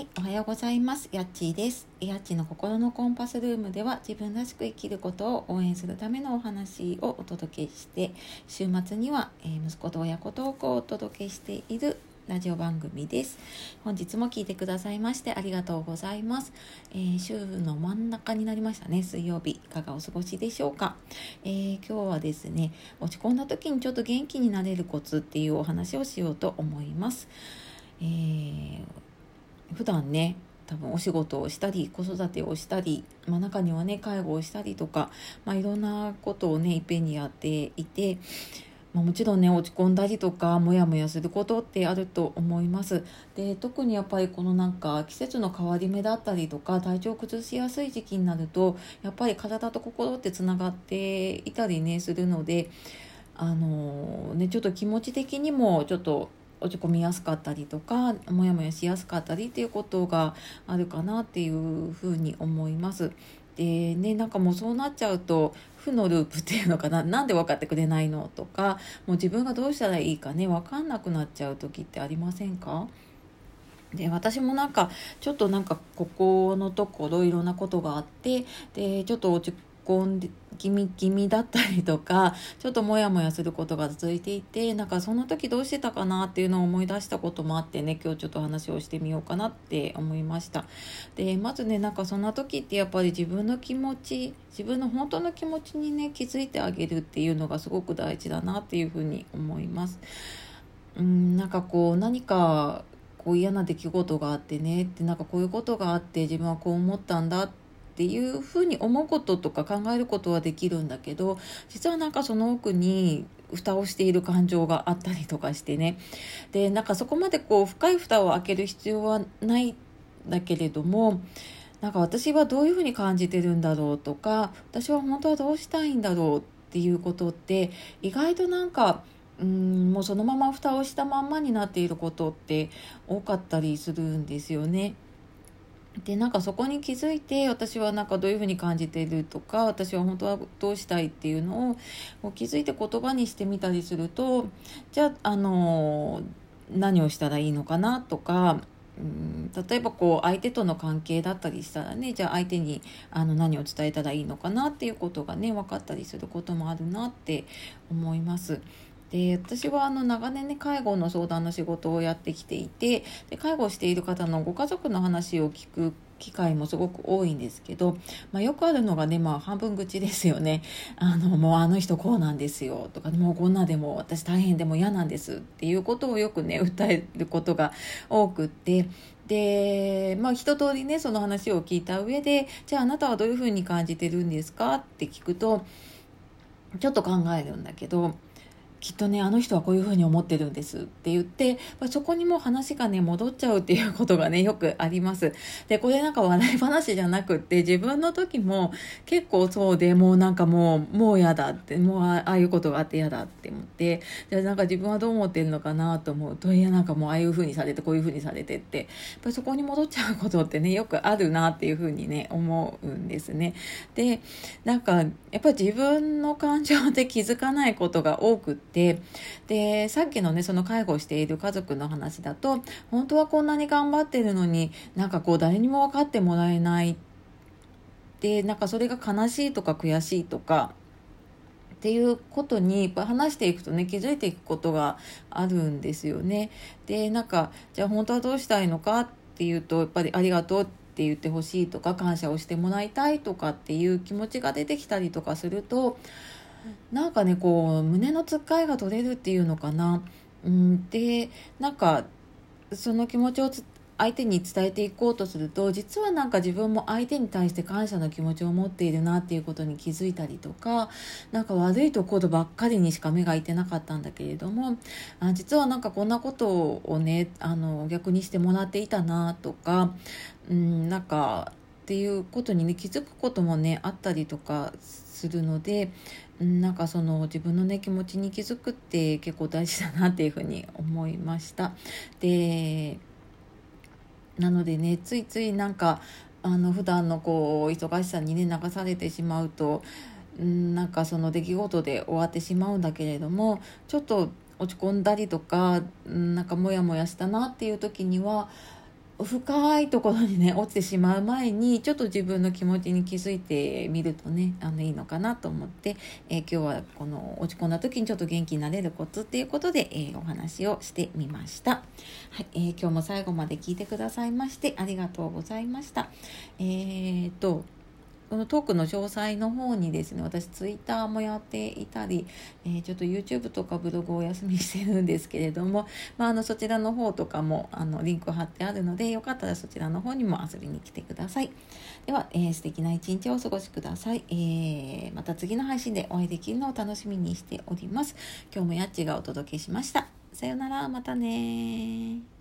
はい、おはようございます。やっちーです。やっちの心のコンパスルームでは自分らしく生きることを応援するためのお話をお届けして、週末には、え、息子と親子トークをお届けしているラジオ番組です。本日も聞いてくださいましてありがとうございます。えー、週の真ん中になりましたね。水曜日。いかがお過ごしでしょうか。えー、今日はですね、落ち込んだ時にちょっと元気になれるコツっていうお話をしようと思います。えー普段ね多分お仕事をしたり子育てをしたり、まあ、中にはね介護をしたりとか、まあ、いろんなことをねいっぺんにやっていて、まあ、もちろんね落ち込んだりとかモヤモヤすることってあると思います。で特にやっぱりこのなんか季節の変わり目だったりとか体調を崩しやすい時期になるとやっぱり体と心ってつながっていたりねするのであのねちょっと気持ち的にもちょっと落ち込みやすかったりとかモヤモヤしやすかったりっていうことがあるかなっていうふうに思います。でねなんかもうそうなっちゃうと負のループっていうのかな なんで分かってくれないのとかもう自分がどうしたらいいかね分かんなくなっちゃう時ってありませんか？で私もなんかちょっとなんかここのところいろんなことがあってでちょっと落ち込気味気味だったりとか ちょっとモヤモヤすることが続いていてなんかその時どうしてたかなっていうのを思い出したこともあってね今日ちょっと話をしてみようかなって思いました。でまずねなんかそんな時ってやっぱり自分の気持ち自分の本当の気持ちにね気づいてあげるっていうのがすごく大事だなっていうふうに思います。うんなんかこう何かこう嫌な出来事があってねってなんかこういうことがあって自分はこう思ったんだってっていうふうに思うこととか考えることはできるんだけど実はなんかその奥に蓋をしている感情があったりとかしてねでなんかそこまでこう深い蓋を開ける必要はないんだけれどもなんか私はどういうふうに感じてるんだろうとか私は本当はどうしたいんだろうっていうことって意外となんかうんもうそのまま蓋をしたまんまになっていることって多かったりするんですよね。でなんかそこに気づいて私はなんかどういうふうに感じているとか私は本当はどうしたいっていうのを気づいて言葉にしてみたりするとじゃああの何をしたらいいのかなとかうん例えばこう相手との関係だったりしたらねじゃあ相手にあの何を伝えたらいいのかなっていうことがね分かったりすることもあるなって思います。で私はあの長年ね介護の相談の仕事をやってきていてで介護している方のご家族の話を聞く機会もすごく多いんですけど、まあ、よくあるのがね、まあ、半分口ですよね。あの、もうあの人こうなんですよとか、もうこんなでも私大変でも嫌なんですっていうことをよくね、訴えることが多くって、で、まあ一通りね、その話を聞いた上で、じゃああなたはどういうふうに感じてるんですかって聞くと、ちょっと考えるんだけど、きっとねあの人はこういうふうに思ってるんですって言ってまそこにも話がね戻っちゃうっていうことがねよくあります。でこれなんか笑い話じゃなくって自分の時も結構そうでもうなんかもうもう嫌だってもうああいうことがあって嫌だって思ってでなんか自分はどう思ってるのかなと思うといやなんかもうああいうふうにされてこういうふうにされてって。やっぱそこに戻っちゃうことってねよくあるなっていうふうにね思うんですね。でなんかやっぱり自分の感情で気づかないことが多くっててでさっきのねその介護している家族の話だと本当はこんなに頑張ってるのになんかこう誰にも分かってもらえないでなんかそれが悲しいとか悔しいとかっていうことにやっぱ話していくとね気づいていくことがあるんですよね。でなんかじゃあ本当はどうしたいのかっていうとやっぱりありがとうって言ってほしいとか感謝をしてもらいたいとかっていう気持ちが出てきたりとかするとなんかねこう胸のつっかえが取れるっていうのかな。うん、でなんかその気持ちを相手に伝えていこうとすると実はなんか自分も相手に対して感謝の気持ちを持っているなっていうことに気づいたりとか何か悪いところばっかりにしか目がいてなかったんだけれどもあ実はなんかこんなことをねあの逆にしてもらっていたなとか、うん、なんかっていうことにね気づくこともねあったりとかするのでなんかその自分のね気持ちに気づくって結構大事だなっていうふうに思いました。でなのでねついついなんかあの普段のこう忙しさにね流されてしまうとなんかその出来事で終わってしまうんだけれどもちょっと落ち込んだりとかなんかモヤモヤしたなっていう時には深いところにね落ちてしまう前にちょっと自分の気持ちに気づいてみるとねあのいいのかなと思って、えー、今日はこの落ち込んだ時にちょっと元気になれるコツっていうことで、えー、お話をしてみました、はいえー、今日も最後まで聞いてくださいましてありがとうございました。えー、っとこのトークの詳細の方にですね私ツイッターもやっていたり、えー、ちょっと YouTube とかブログをお休みしてるんですけれども、まあ、あのそちらの方とかもあのリンク貼ってあるのでよかったらそちらの方にも遊びに来てください。では、えー、素敵な一日をお過ごしください、えー、また次の配信でお会いできるのを楽しみにしております。今日もやっちがお届けしました。さよなら。またね